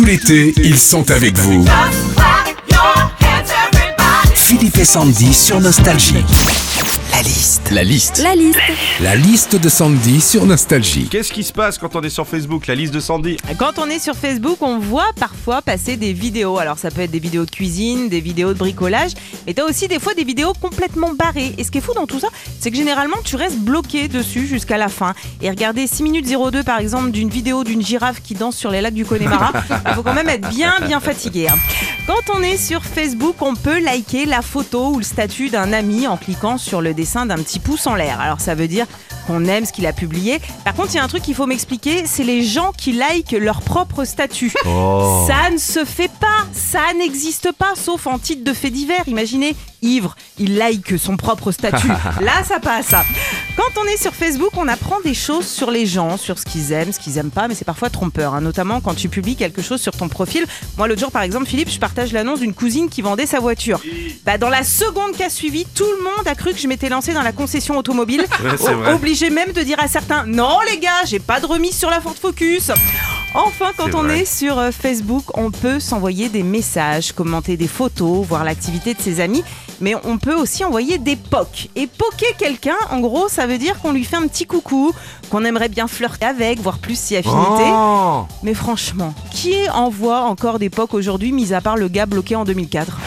Tout l'été, ils sont avec vous. Et Sandy sur Nostalgie. La liste. La liste. La liste. La liste de Sandy sur Nostalgie. Qu'est-ce qui se passe quand on est sur Facebook La liste de Sandy? Quand on est sur Facebook, on voit parfois passer des vidéos. Alors ça peut être des vidéos de cuisine, des vidéos de bricolage, mais t'as aussi des fois des vidéos complètement barrées. Et ce qui est fou dans tout ça, c'est que généralement tu restes bloqué dessus jusqu'à la fin. Et regarder 6 minutes 02 par exemple d'une vidéo d'une girafe qui danse sur les lacs du Connemara, il faut quand même être bien bien fatigué. hein. Quand on est sur Facebook, on peut liker la photo ou le statut d'un ami en cliquant sur le dessin d'un petit pouce en l'air. Alors ça veut dire qu'on aime ce qu'il a publié. Par contre, il y a un truc qu'il faut m'expliquer, c'est les gens qui likent leur propre statut. Ça ne se fait pas, ça n'existe pas, sauf en titre de fait divers. Imaginez, ivre, il like son propre statut. Là, ça passe. Quand on est sur Facebook, on apprend des choses sur les gens, sur ce qu'ils aiment, ce qu'ils aiment pas, mais c'est parfois trompeur, hein, notamment quand tu publies quelque chose sur ton profil. Moi, l'autre jour, par exemple, Philippe, je partage l'annonce d'une cousine qui vendait sa voiture. Bah, dans la seconde qui a suivi, tout le monde a cru que je m'étais lancé dans la concession automobile, Ouais, obligé même de dire à certains Non, les gars, j'ai pas de remise sur la Ford Focus. Enfin, quand on vrai. est sur euh, Facebook, on peut s'envoyer des messages, commenter des photos, voir l'activité de ses amis, mais on peut aussi envoyer des pocs. Et poker quelqu'un, en gros, ça veut dire qu'on lui fait un petit coucou, qu'on aimerait bien flirter avec, voire plus si affinité. Oh Mais franchement, qui envoie encore des pocs aujourd'hui, mis à part le gars bloqué en 2004